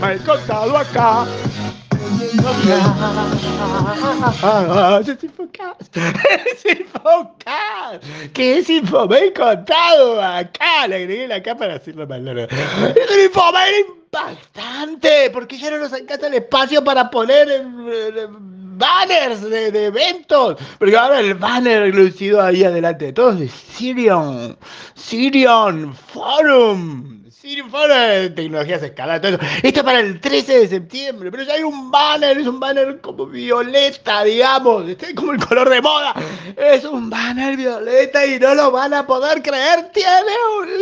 mal contado acá. Desinfocás, desinfocás, que es Infomail contado acá, le agregué la acá para decirlo mal. Es un Infomail impactante, porque ya no nos alcanza el espacio para poner banners de, de, eventos, porque ahora el banner lucido ahí adelante. De todos de Sirion, Sirion Forum, Sirion Forum de tecnologías escaladas, todo eso. Esto es para el 13 de septiembre, pero ya hay un banner, es un banner como violeta, digamos, este es como el color de moda, es un banner violeta y no lo van a poder creer, tiene un un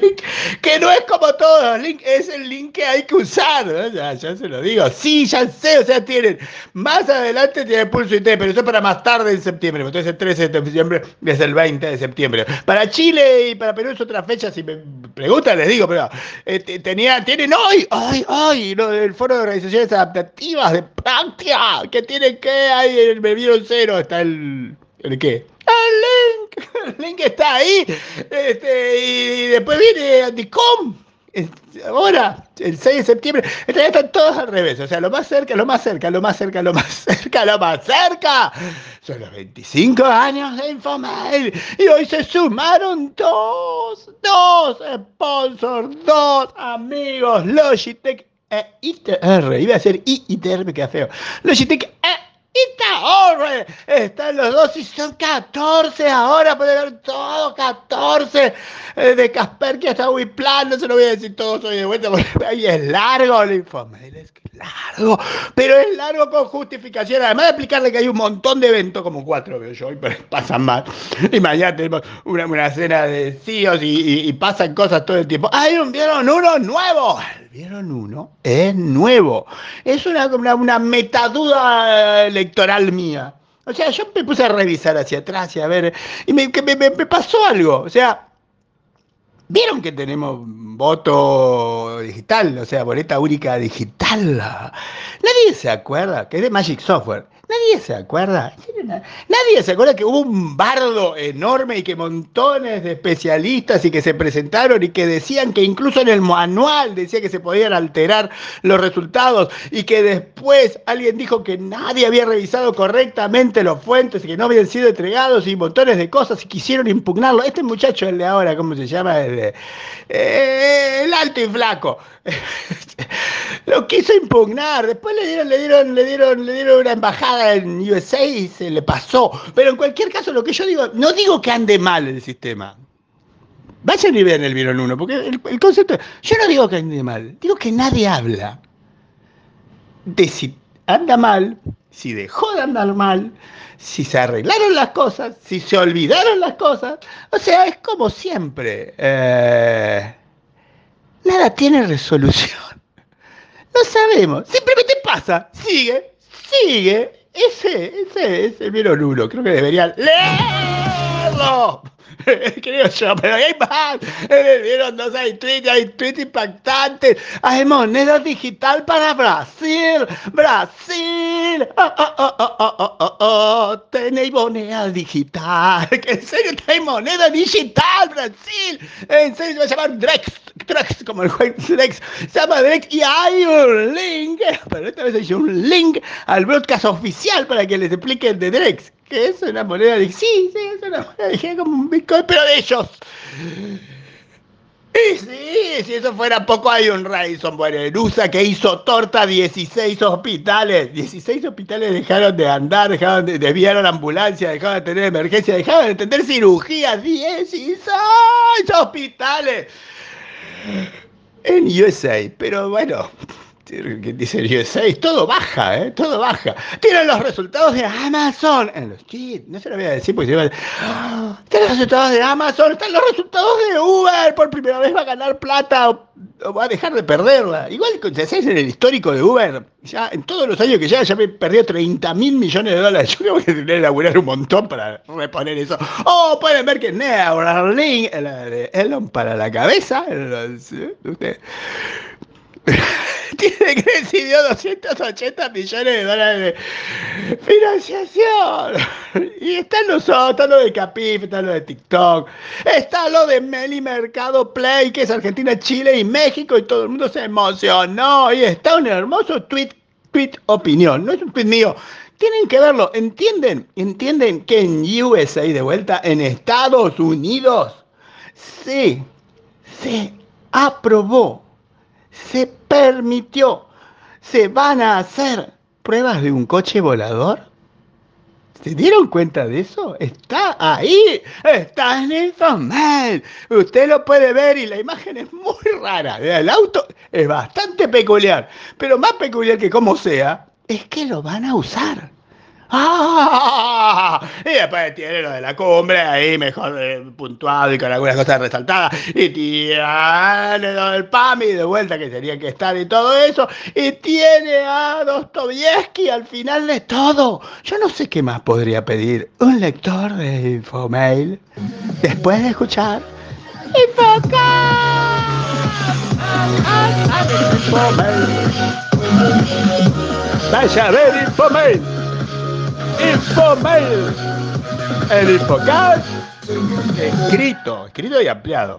link que no es como todos los links, es el link que hay que usar, ya, ya se lo digo, sí, ya sé, o sea, tienen, más adelante tiene Pulso IT, pero eso es para más tarde en septiembre, entonces el 13 de septiembre es el 20 de septiembre. Para Chile y para Perú es otra fecha, si me preguntan les digo, pero eh, tenía, tienen hoy, hoy, hoy, ¿no? el Foro de Organizaciones Adaptativas de Práctica, que tienen que, hay en el Bebido Cero, está el, ¿el qué? El link, el link está ahí, este, y después viene Anticom, ahora, el 6 de septiembre, ya están todos al revés, o sea, lo más cerca, lo más cerca, lo más cerca, lo más cerca, lo más cerca, son los 25 años de Infomail, y hoy se sumaron dos, dos sponsors, dos amigos, Logitech e ITR, iba a ser ITR, me queda feo, Logitech ahora están los dos y son 14 ahora, puede ver todo 14 eh, de Kaspersky hasta Wiplan, no se lo voy a decir todo hoy de vuelta porque ahí es largo el informe, es largo, pero es largo con justificación, además de explicarle que hay un montón de eventos, como cuatro veo yo, y pasan más, y mañana tenemos una, una cena de CEOs y, pasan cosas todo el tiempo. ¡Hay un vieron uno nuevo! ¿Vieron uno? Es nuevo. Es una, una, una metaduda electoral mía. O sea, yo me puse a revisar hacia atrás y a ver, y me, me, me pasó algo. O sea, ¿Vieron que tenemos voto digital? O sea, boleta única digital. Nadie se acuerda que es de Magic Software. Nadie se acuerda. Nadie se acuerda que hubo un bardo enorme y que montones de especialistas y que se presentaron y que decían que incluso en el manual decía que se podían alterar los resultados y que después alguien dijo que nadie había revisado correctamente los fuentes y que no habían sido entregados y montones de cosas y quisieron impugnarlo. Este muchacho, el de ahora, ¿cómo se llama? El, eh, el alto y flaco. Lo quiso impugnar. Después le dieron, le dieron, le dieron, le dieron una embajada en USA y se le pasó. Pero en cualquier caso, lo que yo digo, no digo que ande mal el sistema. Vayan y vean el Vieron uno, porque el, el, concepto. Yo no digo que ande mal, digo que nadie habla de si anda mal, si dejó de andar mal, si se arreglaron las cosas, si se olvidaron las cosas. O sea, es como siempre. Eh, nada tiene resolución. No sabemos, simplemente pasa, sigue, sigue. Ese, ese es el vieron uno, creo que deberían leerlo. Creo yo, pero hay más. Vieron dos, hay tweets, hay tweets impactantes. Hay moneda digital para Brasil. Brasil. Oh, oh, oh, oh, oh, oh, oh. Tenéis moneda digital. En serio, hay moneda digital, Brasil. En serio, se va a llamar Drex. Drex, como el Drex. Se llama Drex y hay un link. Pero esta vez hay un link al broadcast oficial para que les expliquen de Drex que es una moneda de sí, sí, es una moneda de como un Bitcoin, pero de ellos. Y sí, si eso fuera poco, hay un Radisson USA que hizo torta 16 hospitales. 16 hospitales dejaron de andar, dejaron de, desviaron ambulancia, dejaron de tener emergencia, dejaron de tener cirugías. 16 hospitales en USA. Pero bueno, dice USA, todo baja, ¿eh? todo baja. Tienen los resultados de Amazon en los cheats, no se lo voy a decir porque se va a... ¡Oh! Tienen los resultados de Amazon, están los resultados de Uber, por primera vez va a ganar plata o, va a dejar de perderla. Igual que en el histórico de Uber, ya en todos los años que ya, ya me perdió 30 mil millones de dólares. Yo creo que tener que un montón para reponer eso. O pueden ver que Neuralink, la de Elon para la cabeza, usted tiene que recibió 280 millones de dólares de financiación. Y están los otros, está lo de Capif, está lo de TikTok, está lo de Meli Mercado Play, que es Argentina, Chile y México, y todo el mundo se emocionó. Y está un hermoso tweet, tweet opinión, no es un tweet mío. Tienen que verlo, ¿entienden? ¿Entienden que en USA, de vuelta, en Estados Unidos, sí, se aprobó se permitió, se van a hacer pruebas de un coche volador. ¿Se dieron cuenta de eso? Está ahí, está en el Infomail. Usted lo puede ver y la imagen es muy rara. El auto es bastante peculiar, pero más peculiar que como sea, es que lo van a usar. ¡Ah! Y después tiene lo de la cumbre ahí mejor eh, puntuado y con algunas cosas resaltadas. Y tiene lo del PAMI de vuelta que sería que estar y todo eso. Y tiene a Dostoyevsky al final de todo. Yo no sé qué más podría pedir un lector de Infomail después de escuchar Infomail. Vaya a ver Infomail. Infomail. El Infocast escrito, escrito y ampliado.